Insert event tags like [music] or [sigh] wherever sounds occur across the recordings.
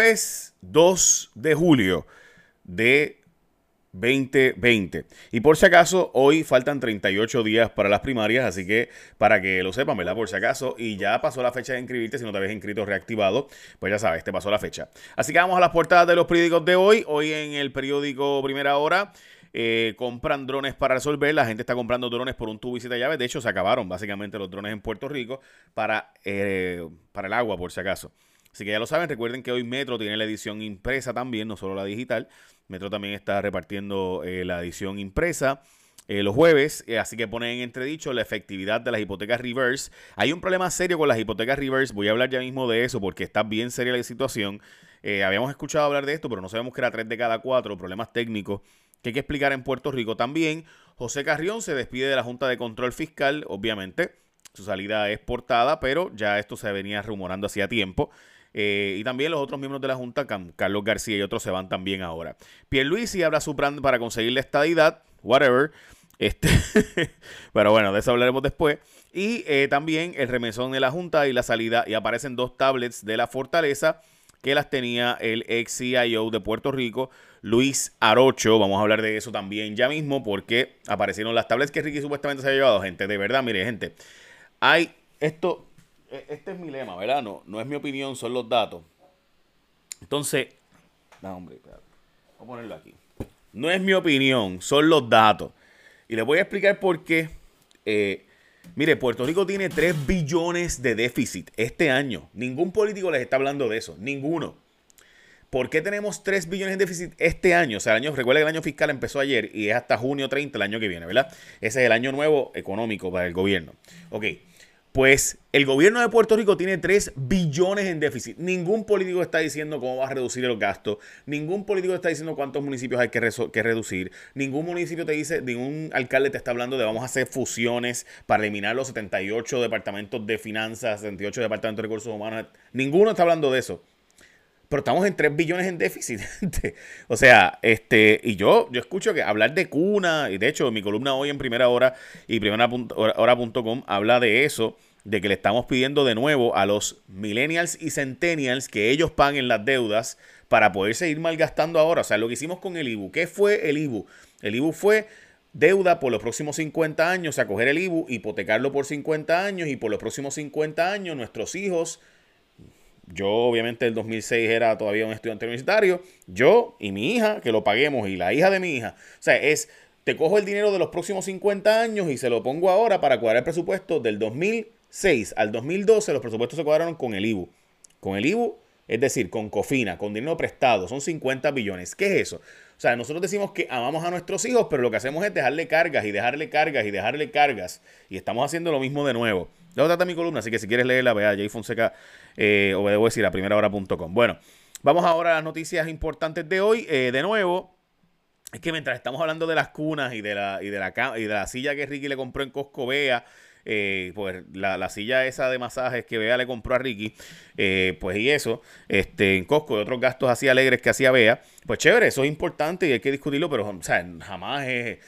Es 2 de julio de 2020. Y por si acaso, hoy faltan 38 días para las primarias, así que para que lo sepan, ¿verdad? Por si acaso, y ya pasó la fecha de inscribirte, si no te habías inscrito reactivado, pues ya sabes, te pasó la fecha. Así que vamos a las portadas de los periódicos de hoy. Hoy en el periódico Primera Hora. Eh, compran drones para resolver. La gente está comprando drones por un tubo y siete llaves. De hecho, se acabaron básicamente los drones en Puerto Rico para, eh, para el agua, por si acaso. Así que ya lo saben, recuerden que hoy Metro tiene la edición impresa también, no solo la digital. Metro también está repartiendo eh, la edición impresa. Eh, los jueves, eh, así que ponen en entredicho la efectividad de las hipotecas reverse. Hay un problema serio con las hipotecas reverse, voy a hablar ya mismo de eso porque está bien seria la situación. habíamos escuchado hablar de esto, pero no sabemos que era 3 de cada 4, problemas técnicos que hay que explicar en Puerto Rico. También José Carrión se despide de la Junta de Control Fiscal, obviamente. Su salida es portada, pero ya esto se venía rumorando hacía tiempo. Eh, y también los otros miembros de la Junta, Carlos García y otros, se van también ahora. Pierluisi habla su plan para conseguir la estadidad, whatever. Este, [laughs] pero bueno, de eso hablaremos después. Y eh, también el remesón de la Junta y la salida. Y aparecen dos tablets de la Fortaleza que las tenía el ex CIO de Puerto Rico, Luis Arocho. Vamos a hablar de eso también ya mismo porque aparecieron las tablets que Ricky supuestamente se ha llevado, gente. De verdad, mire, gente. Hay esto este es mi lema, ¿verdad? No, no es mi opinión, son los datos. Entonces, no, hombre. Voy a ponerlo aquí. No es mi opinión, son los datos. Y les voy a explicar por qué. Eh, mire, Puerto Rico tiene 3 billones de déficit este año. Ningún político les está hablando de eso. Ninguno. ¿Por qué tenemos 3 billones de déficit este año? O sea, el año, recuerda que el año fiscal empezó ayer y es hasta junio 30 el año que viene, ¿verdad? Ese es el año nuevo económico para el gobierno. Ok. Pues el gobierno de Puerto Rico tiene 3 billones en déficit. Ningún político está diciendo cómo va a reducir los gastos. Ningún político está diciendo cuántos municipios hay que, que, reducir. Ningún municipio te dice, ningún alcalde te está hablando de vamos a hacer fusiones para eliminar los 78 departamentos de finanzas, 78 departamentos de recursos humanos. Ninguno está hablando de eso. Pero estamos en 3 billones en déficit. [laughs] o sea, este, y yo, yo escucho que hablar de cuna, y de hecho, mi columna hoy en primera hora y primera hora.com habla de eso de que le estamos pidiendo de nuevo a los millennials y centennials que ellos paguen las deudas para poder seguir malgastando ahora. O sea, lo que hicimos con el IBU. ¿Qué fue el IBU? El IBU fue deuda por los próximos 50 años, o sea, coger el IBU, hipotecarlo por 50 años y por los próximos 50 años nuestros hijos, yo obviamente el 2006 era todavía un estudiante universitario, yo y mi hija, que lo paguemos y la hija de mi hija. O sea, es, te cojo el dinero de los próximos 50 años y se lo pongo ahora para cuadrar el presupuesto del 2000 6 al 2012 los presupuestos se cuadraron con el IBU. Con el IBU, es decir, con COFINA, con dinero prestado, son 50 billones. ¿Qué es eso? O sea, nosotros decimos que amamos a nuestros hijos, pero lo que hacemos es dejarle cargas y dejarle cargas y dejarle cargas. Y estamos haciendo lo mismo de nuevo. Ya trata mi columna, así que si quieres leerla, vea Jay Fonseca, eh, o debo decir, a primera hora.com. Bueno, vamos ahora a las noticias importantes de hoy. Eh, de nuevo, es que mientras estamos hablando de las cunas y de la, y de la, y de la silla que Ricky le compró en Costco Vea, eh, pues la, silla esa de masajes que Bea le compró a Ricky, eh, pues y eso, este, en Costco y otros gastos así alegres que hacía Bea, pues chévere, eso es importante y hay que discutirlo, pero o sea, jamás es...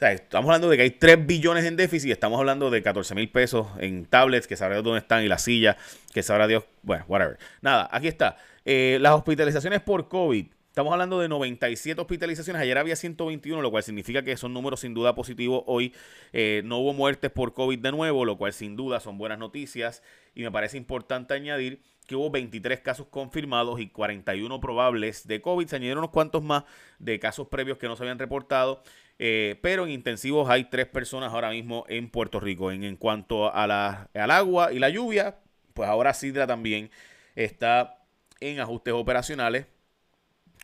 Estamos hablando de que hay 3 billones en déficit, estamos hablando de 14 mil pesos en tablets, que sabrá dónde están, y la silla, que sabrá Dios, bueno, whatever. Nada, aquí está. Eh, las hospitalizaciones por COVID. Estamos hablando de 97 hospitalizaciones. Ayer había 121, lo cual significa que son números sin duda positivos. Hoy eh, no hubo muertes por COVID de nuevo, lo cual sin duda son buenas noticias. Y me parece importante añadir que hubo 23 casos confirmados y 41 probables de COVID. Se añadieron unos cuantos más de casos previos que no se habían reportado. Eh, pero en intensivos hay tres personas ahora mismo en Puerto Rico. En, en cuanto a la, al agua y la lluvia, pues ahora Sidra también está en ajustes operacionales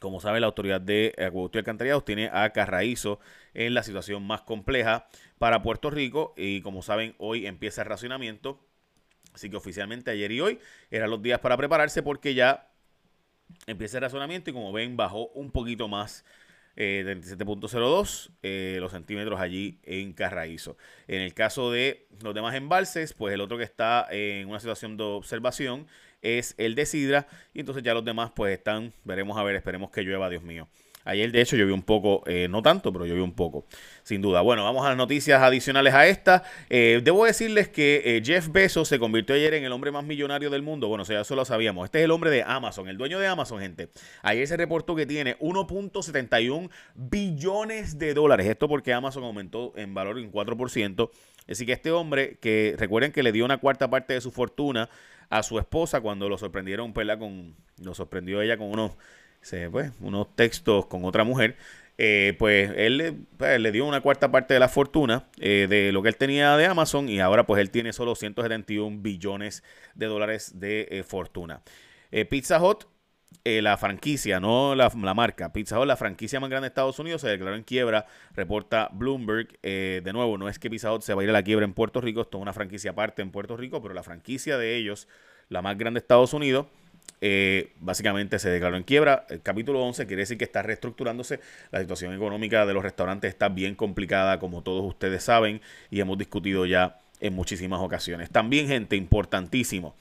como sabe, la autoridad de acueducto y alcantarillados tiene a Carraízo en la situación más compleja para Puerto Rico. Y como saben, hoy empieza el racionamiento. Así que oficialmente ayer y hoy eran los días para prepararse porque ya empieza el racionamiento y como ven bajó un poquito más eh, 37.02 eh, los centímetros allí en Carraízo. En el caso de los demás embalses, pues el otro que está en una situación de observación es el de Sidra. Y entonces ya los demás pues están, veremos a ver, esperemos que llueva, Dios mío. Ayer, de hecho, llovió un poco, eh, no tanto, pero llovió un poco, sin duda. Bueno, vamos a las noticias adicionales a esta. Eh, debo decirles que eh, Jeff Bezos se convirtió ayer en el hombre más millonario del mundo. Bueno, o sea, eso lo sabíamos. Este es el hombre de Amazon, el dueño de Amazon, gente. Ayer se reportó que tiene 1.71 billones de dólares. Esto porque Amazon aumentó en valor en 4%. Así que este hombre, que recuerden que le dio una cuarta parte de su fortuna a su esposa cuando lo sorprendieron, Con, lo sorprendió ella con unos pues, unos textos con otra mujer, eh, pues él pues, le dio una cuarta parte de la fortuna eh, de lo que él tenía de Amazon y ahora pues él tiene solo 171 billones de dólares de eh, fortuna. Pizza Hut, la franquicia, no la, marca, Pizza Hut, la franquicia más grande de Estados Unidos, se declaró en quiebra, reporta Bloomberg. de nuevo, no es que Pizza Hut se va a ir a la quiebra en Puerto Rico, esto es una franquicia aparte en Puerto Rico, pero la franquicia de ellos, la más grande de Estados Unidos, eh, básicamente se declaró en quiebra. El capítulo 11 quiere decir que está reestructurándose. La situación económica de los restaurantes está bien complicada, como todos ustedes saben, y hemos discutido ya en muchísimas ocasiones. También, gente, importantísimo.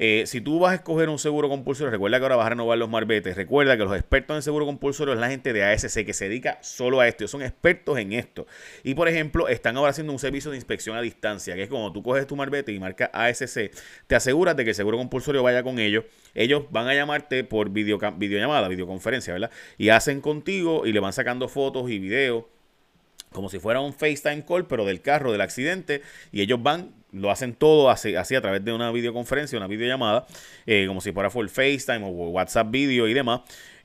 Eh, si tú vas a escoger un seguro compulsorio, recuerda que ahora vas a renovar los marbetes. Recuerda que los expertos en seguro compulsorio es la gente de ASC que se dedica solo a esto. son expertos en esto. Y por ejemplo, están ahora haciendo un servicio de inspección a distancia, que es como tú coges tu marbete y marcas ASC, te aseguras de que el seguro compulsorio vaya con ellos. Ellos van a llamarte por videollamada, videoconferencia, ¿verdad? Y hacen contigo y le van sacando fotos y videos como si fuera un FaceTime call, pero del carro, del accidente, y ellos van, lo hacen todo así, así a través de una videoconferencia, una videollamada, eh, como si fuera por FaceTime o WhatsApp video y demás.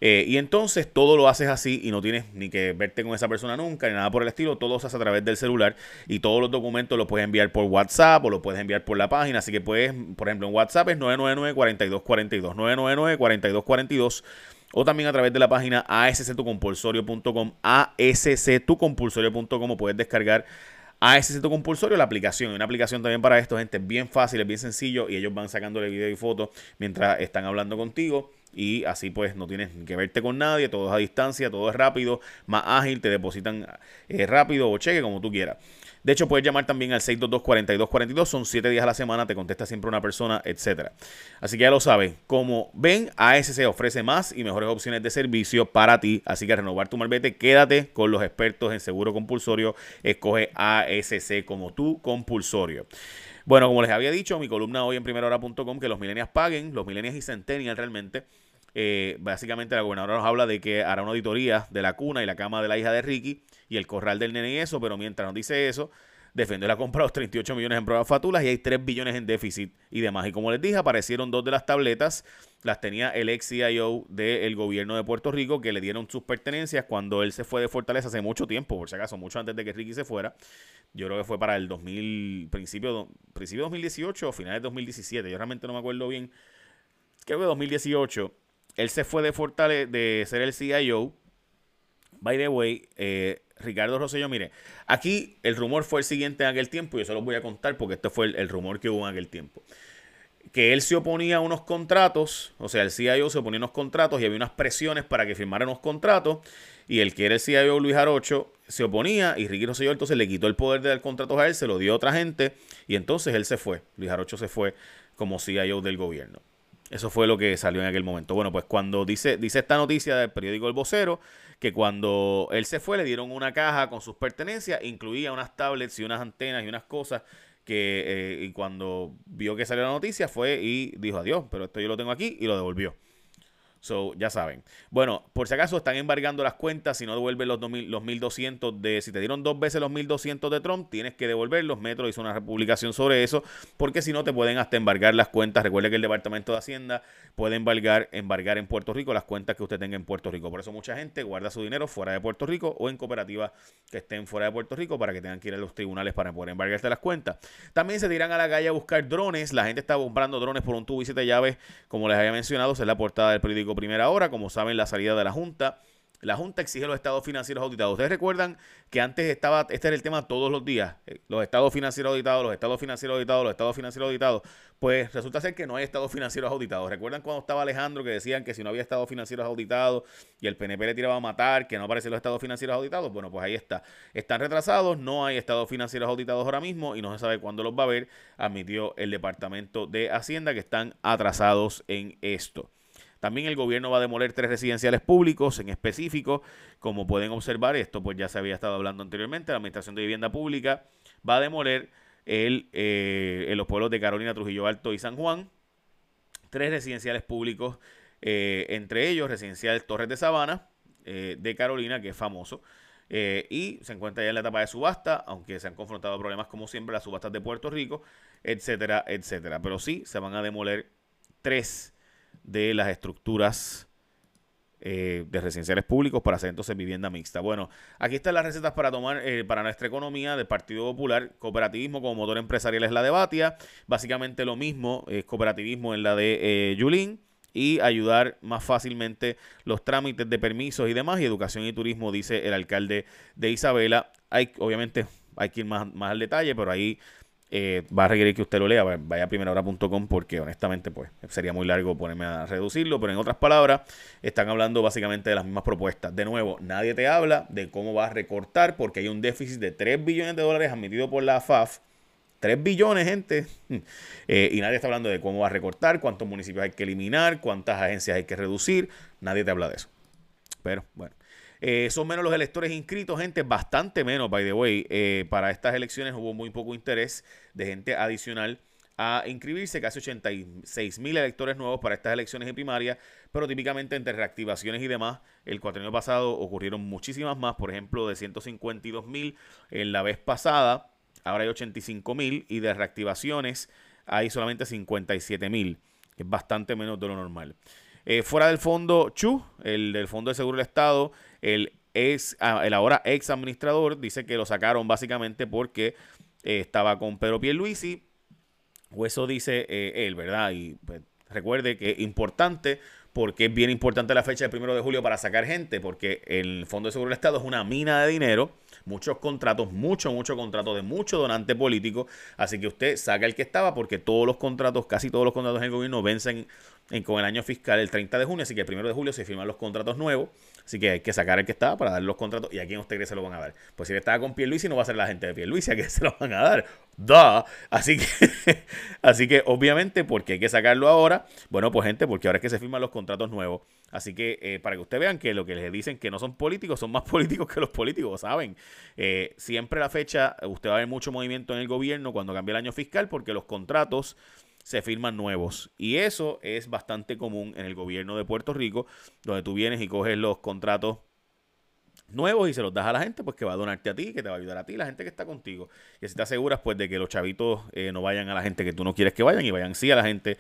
Eh, y entonces todo lo haces así y no tienes ni que verte con esa persona nunca, ni nada por el estilo, todo lo haces a través del celular y todos los documentos los puedes enviar por WhatsApp o los puedes enviar por la página, así que puedes, por ejemplo, en WhatsApp es 999-4242, 999-4242 o también a través de la página asctucompulsorio.com, asctucompulsorio.com puedes descargar ASC tu compulsorio, la aplicación. Una aplicación también para esto, gente, bien fácil, es bien sencillo y ellos van sacándole video y fotos mientras están hablando contigo y así pues no tienes que verte con nadie, todo es a distancia, todo es rápido, más ágil, te depositan eh, rápido o cheque como tú quieras. De hecho, puedes llamar también al 622-4242. Son 7 días a la semana, te contesta siempre una persona, etcétera. Así que ya lo saben. Como ven, ASC ofrece más y mejores opciones de servicio para ti. Así que renovar tu malvete, quédate con los expertos en seguro compulsorio. Escoge ASC como tu compulsorio. Bueno, como les había dicho, mi columna hoy en primerahora.com, que los millennials paguen, los millennials y centennials realmente. Eh, básicamente la gobernadora nos habla de que hará una auditoría de la cuna y la cama de la hija de Ricky y el corral del nene y eso, pero mientras nos dice eso, Defender ha comprado 38 millones en pruebas fatulas y hay 3 billones en déficit y demás. Y como les dije, aparecieron dos de las tabletas. Las tenía el ex CIO del gobierno de Puerto Rico que le dieron sus pertenencias cuando él se fue de Fortaleza hace mucho tiempo, por si acaso, mucho antes de que Ricky se fuera. Yo creo que fue para el 2000, principio, principio 2018 o finales de 2017. Yo realmente no me acuerdo bien. Creo que 2018 él se fue de Fortaleza, de ser el CIO. By the way, eh, Ricardo Rosselló, mire, aquí el rumor fue el siguiente en aquel tiempo, y yo se los voy a contar porque este fue el, rumor que hubo en aquel tiempo. Que él se oponía a unos contratos, o sea, el CIO se oponía a unos contratos y había unas presiones para que firmara unos contratos, y el que era el CIO Luis Arocho se oponía, y Ricky Rosselló entonces le quitó el poder de dar contratos a él, se lo dio a otra gente, y entonces él se fue. Luis Arocho se fue como CIO del gobierno. Eso fue lo que salió en aquel momento. Bueno, pues cuando dice, dice esta noticia del periódico El Vocero, que cuando él se fue le dieron una caja con sus pertenencias, incluía unas tablets y unas antenas y unas cosas que eh, y cuando vio que salió la noticia fue y dijo adiós, pero esto yo lo tengo aquí y lo devolvió. So, ya saben. Bueno, por si acaso están embargando las cuentas, si no devuelven los, 2000, los 1200 de, si te dieron dos veces los 1200 de Trump, tienes que devolverlos. Metro hizo una publicación sobre eso, porque si no te pueden hasta embargar las cuentas. Recuerde que el Departamento de Hacienda puede embargar, embargar en Puerto Rico las cuentas que usted tenga en Puerto Rico. Por eso mucha gente guarda su dinero fuera de Puerto Rico o en cooperativas que estén fuera de Puerto Rico para que tengan que ir a los tribunales para poder embargarte las cuentas. También se tiran a la calle a buscar drones. La gente está comprando drones por un tubo y siete llaves, como les había mencionado, es la portada del periódico Primera Hora. Como saben, la salida de la Junta. La Junta exige los estados financieros auditados. Ustedes recuerdan que antes estaba, este era el tema todos los días, eh, los estados financieros auditados, los estados financieros auditados, los estados financieros auditados. Pues resulta ser que no hay estados financieros auditados. ¿Recuerdan cuando estaba Alejandro que decían que si no había estados financieros auditados y el PNP le tiraba a matar, que no aparecen los estados financieros auditados? Bueno, pues ahí está. Están retrasados, no hay estados financieros auditados ahora mismo y no se sabe cuándo los va a haber, admitió el Departamento de Hacienda que están atrasados en esto. También el gobierno va a demoler tres residenciales públicos en específico. Como pueden observar, esto pues ya se había estado hablando anteriormente. La Administración de Vivienda Pública va a demoler el, eh, en los pueblos de Carolina, Trujillo Alto y San Juan tres residenciales públicos, eh, entre ellos residencial Torres de Sabana eh, de Carolina, que es famoso. y se encuentra ya en la etapa de subasta, aunque se han confrontado problemas como siempre las subastas de Puerto Rico, etcétera, etcétera. Pero sí, se van a demoler tres de las estructuras eh, de residenciales públicos para hacer entonces vivienda mixta. Bueno, aquí están las recetas para tomar eh, para nuestra economía del Partido Popular. Cooperativismo como motor empresarial es la de Batia. Básicamente lo mismo es cooperativismo en la de eh, Yulín. Y ayudar más fácilmente los trámites de permisos y demás. Y educación y turismo, dice el alcalde de Isabela. Hay, obviamente, hay que ir más, más al detalle, pero ahí eh, va a requerir que usted lo lea, vaya a primerahora.com porque honestamente pues sería muy largo ponerme a reducirlo, pero en otras palabras están hablando básicamente de las mismas propuestas. De nuevo, nadie te habla de cómo va a recortar porque hay un déficit de 3 billones de dólares admitido por la FAF. 3 billones, gente. [laughs] Eh, y nadie está hablando de cómo va a recortar, cuántos municipios hay que eliminar, cuántas agencias hay que reducir. Nadie te habla de eso. Pero bueno. Eh, son menos los electores inscritos, gente, bastante menos, by the way. Eh, para estas elecciones hubo muy poco interés de gente adicional a inscribirse, casi 86 mil electores nuevos para estas elecciones y primarias, pero típicamente entre reactivaciones y demás, el cuatrienio pasado ocurrieron muchísimas más, por ejemplo, de 152 mil en la vez pasada, ahora hay 85 mil y de reactivaciones hay solamente 57 mil, es bastante menos de lo normal. Eh, fuera del fondo Chu, el del Fondo de Seguro del Estado, el, ex, ah, el ahora ex administrador dice que lo sacaron básicamente porque eh, estaba con Pedro Pierluisi, o eso dice eh, él, ¿verdad? Y pues, recuerde que es importante porque es bien importante la fecha del primero de julio para sacar gente, porque el Fondo de Seguro del Estado es una mina de dinero, muchos contratos, mucho, mucho contrato de mucho donante político, así que usted saca el que estaba porque todos los contratos, casi todos los contratos del gobierno vencen con el año fiscal el 30 de junio, así que el 1 de julio se firman los contratos nuevos, así que hay que sacar el que estaba para dar los contratos y a quién usted cree se lo van a dar. Pues si él estaba con Pierluisi no va a ser la gente de Pierluisi, a quién se lo van a dar. Duh. Así que, [laughs] así que obviamente, porque hay que sacarlo ahora? Bueno, pues gente, porque ahora es que se firman los contratos nuevos. Así que eh, para que ustedes vean que lo que les dicen que no son políticos son más [laughs] políticos que los políticos, ¿saben? Eh, siempre la fecha, usted va a ver mucho movimiento en el gobierno cuando cambia el año fiscal porque los contratos se firman nuevos. Y eso es bastante común en el gobierno de Puerto Rico, donde tú vienes y coges los contratos nuevos y se los das a la gente, pues que va a donarte a ti, que te va a ayudar a ti, la gente que está contigo. Y así te aseguras, pues, de que los chavitos eh, no vayan a la gente que tú no quieres que vayan y vayan sí a la gente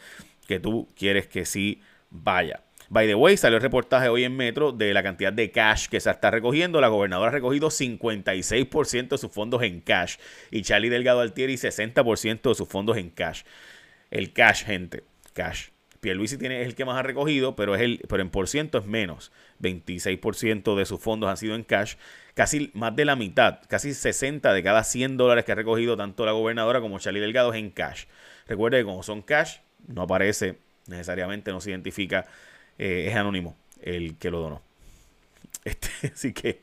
que tú quieres que sí vaya. By the way, salió el reportaje hoy en Metro de la cantidad de cash que se está recogiendo. La gobernadora ha recogido 56% de sus fondos en cash y Charlie Delgado Altieri 60% de sus fondos en cash. El cash, gente. Cash. Pierluisi tiene, es el que más ha recogido, pero, es el, pero en por ciento es menos. 26% de sus fondos han sido en cash. Casi más de la mitad, casi 60 de cada 100 dólares que ha recogido tanto la gobernadora como Charlie Delgado es en cash. Recuerde que como son cash, no aparece necesariamente, no se identifica, eh, es anónimo el que lo donó. [laughs] Este, así que,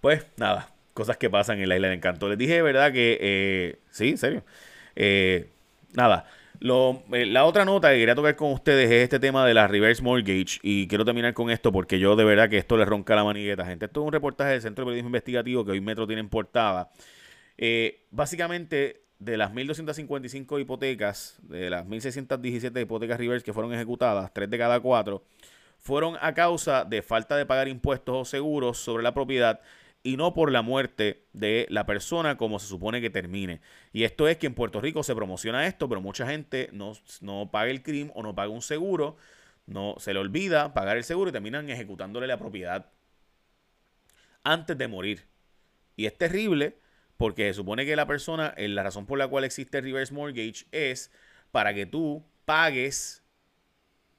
pues nada, cosas que pasan en la isla de encanto. Les dije, ¿verdad? Que, eh, sí, serio. Eh, nada, eh, la otra nota que quería tocar con ustedes es este tema de la reverse mortgage y quiero terminar con esto porque yo de verdad que esto le ronca la manigueta, gente. Esto es un reportaje del Centro de Periodismo Investigativo que hoy Metro tiene en portada. Eh, básicamente, de las 1.255 hipotecas, de las 1.617 hipotecas reverse que fueron ejecutadas, tres de cada cuatro, fueron a causa de falta de pagar impuestos o seguros sobre la propiedad y no por la muerte de la persona como se supone que termine. Y esto es que en Puerto Rico se promociona esto, pero mucha gente no, no paga el crimen o no paga un seguro, no se le olvida pagar el seguro y terminan ejecutándole la propiedad antes de morir. Y es terrible porque se supone que la persona, eh, la razón por la cual existe reverse mortgage es para que tú pagues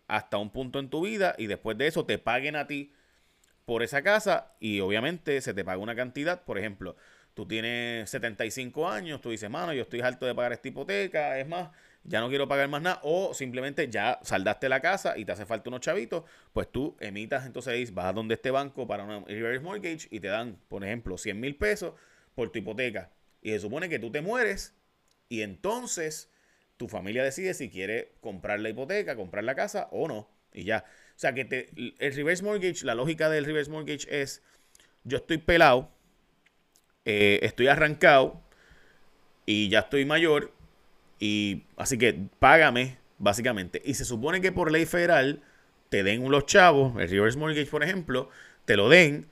hasta un punto en tu vida y después de eso te paguen a ti por esa casa y obviamente se te paga una cantidad. Por ejemplo, tú tienes 75 años, tú dices, mano, yo estoy harto de pagar esta hipoteca, es más, ya no quiero pagar más nada, o simplemente ya saldaste la casa y te hace falta unos chavitos, pues tú emitas entonces, vas a donde este banco para una reverse mortgage y te dan, por ejemplo, 100 mil pesos por tu hipoteca. Y se supone que tú te mueres y entonces tu familia decide si quiere comprar la hipoteca, comprar la casa o no. Y ya. O sea, que te, el reverse mortgage, la lógica del reverse mortgage es, yo estoy pelado, eh, estoy arrancado y ya estoy mayor, y así que págame, básicamente. Y se supone que por ley federal te den los chavos, el reverse mortgage, por ejemplo, te lo den,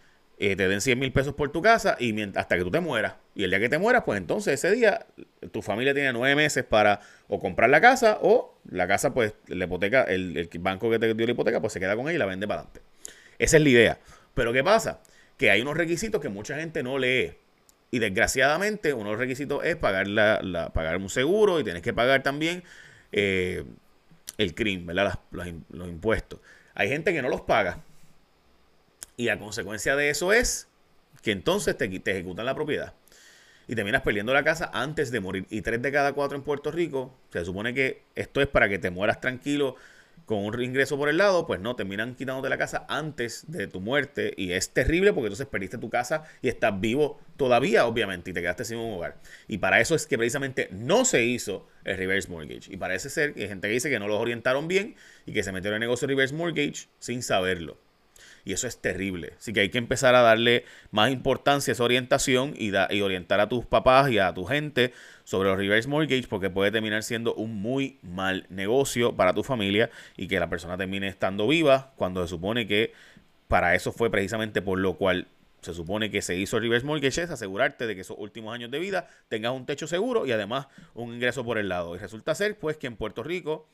eh, te den 100 mil pesos por tu casa y hasta que tú te mueras. Y el día que te mueras, pues entonces ese día tu familia tiene nueve meses para o comprar la casa o la casa, pues la hipoteca, el, banco que te dio la hipoteca, pues se queda con ella y la vende para adelante. Esa es la idea. Pero ¿qué pasa? Que hay unos requisitos que mucha gente no lee. Y desgraciadamente, uno de los requisitos es pagar, la, pagar un seguro y tienes que pagar también eh, el crimen, ¿verdad? los, impuestos. Hay gente que no los paga. Y la consecuencia de eso es que entonces te, te ejecutan la propiedad y terminas perdiendo la casa antes de morir. Y tres de cada cuatro en Puerto Rico, se supone que esto es para que te mueras tranquilo con un ingreso por el lado, pues no, terminan quitándote la casa antes de tu muerte y es terrible porque entonces perdiste tu casa y estás vivo todavía, obviamente, y te quedaste sin un hogar. Y para eso es que precisamente no se hizo el reverse mortgage. Y parece ser que hay gente que dice que no los orientaron bien y que se metieron en el negocio de reverse mortgage sin saberlo. Y eso es terrible. Así que hay que empezar a darle más importancia a esa orientación y, y orientar a tus papás y a tu gente sobre los reverse mortgage porque puede terminar siendo un muy mal negocio para tu familia y que la persona termine estando viva cuando se supone que para eso fue precisamente por lo cual se supone que se hizo el reverse mortgage es asegurarte de que esos últimos años de vida tengas un techo seguro y además un ingreso por el lado. Y resulta ser pues que en Puerto Rico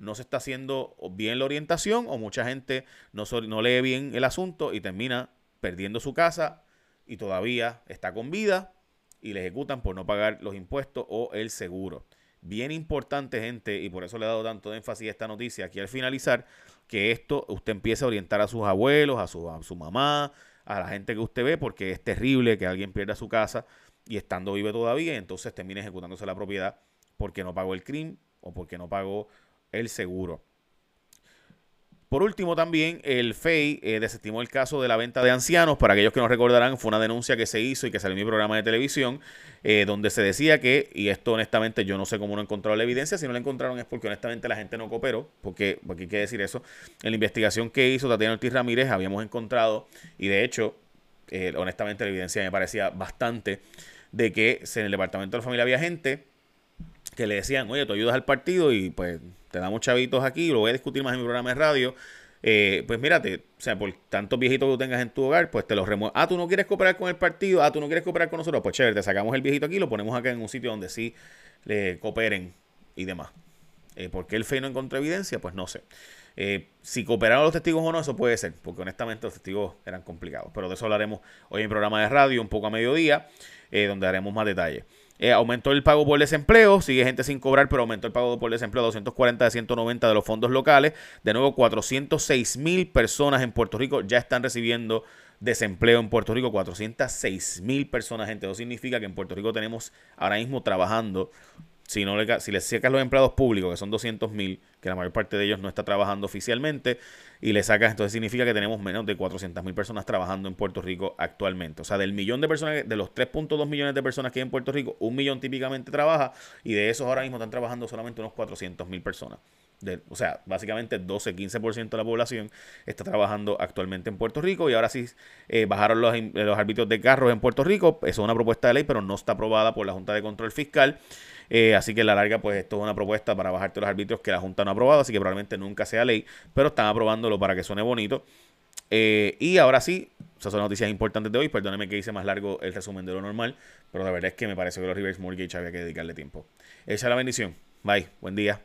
no se está haciendo bien la orientación o mucha gente no, no lee bien el asunto y termina perdiendo su casa y todavía está con vida y le ejecutan por no pagar los impuestos o el seguro. Bien importante, gente, y por eso le he dado tanto énfasis a esta noticia aquí al finalizar, que esto usted empiece a orientar a sus abuelos, a su, a su mamá, a la gente que usted ve, porque es terrible que alguien pierda su casa y estando vive todavía, entonces termine ejecutándose la propiedad porque no pagó el crimen o porque no pagó el seguro. Por último, también el FEI eh, desestimó el caso de la venta de ancianos. Para aquellos que no recordarán, fue una denuncia que se hizo y que salió en mi programa de televisión, eh, donde se decía que, y esto honestamente yo no sé cómo no encontraron la evidencia, si no la encontraron es porque honestamente la gente no cooperó, porque, porque hay que decir eso. En la investigación que hizo Tatiana Ortiz Ramírez habíamos encontrado, y de hecho, eh, honestamente la evidencia me parecía bastante, de que en el departamento de la familia había gente que le decían, oye, tú ayudas al partido y pues te damos chavitos aquí, lo voy a discutir más en mi programa de radio. Eh, pues mírate, o sea, por tantos viejitos que tú tengas en tu hogar, pues te los remueves. Ah, tú no quieres cooperar con el partido, ah, tú no quieres cooperar con nosotros, pues chévere, te sacamos el viejito aquí, lo ponemos acá en un sitio donde sí le cooperen y demás. Eh, ¿Por qué el FEI no encontró evidencia? Pues no sé. Eh, si cooperaron los testigos o no, eso puede ser, porque honestamente los testigos eran complicados. Pero de eso hablaremos hoy en programa de radio, un poco a mediodía, donde haremos más detalles. Eh, aumentó el pago por desempleo, sigue gente sin cobrar, pero aumentó el pago por desempleo a 240 de 190 de los fondos locales. De nuevo, 406 mil personas en Puerto Rico ya están recibiendo desempleo en Puerto Rico. 406 mil personas, gente. Eso significa que en Puerto Rico tenemos ahora mismo trabajando si, no le, si le sacas los empleados públicos, que son 200 mil, que la mayor parte de ellos no está trabajando oficialmente, y le sacas, entonces significa que tenemos menos de 400 mil personas trabajando en Puerto Rico actualmente. O sea, del millón de personas, de los 3.2 millones de personas que hay en Puerto Rico, un millón típicamente trabaja, y de esos ahora mismo están trabajando solamente unos 400 mil personas. O sea, básicamente 12-15% de la población está trabajando actualmente en Puerto Rico y ahora sí eh, bajaron los, los de carros en Puerto Rico. Eso es una propuesta de ley, pero no está aprobada por la Junta de Control Fiscal. Eh, así que a la larga, pues esto es una propuesta para bajarte los arbitrios que la Junta no ha aprobado, así que probablemente nunca sea ley, pero están aprobándolo para que suene bonito. Eh, y ahora sí, esas son noticias importantes de hoy. Perdóneme que hice más largo el resumen de lo normal, pero la verdad es que me parece que los reverse mortgage había que dedicarle tiempo. Echa la bendición. Bye. Buen día.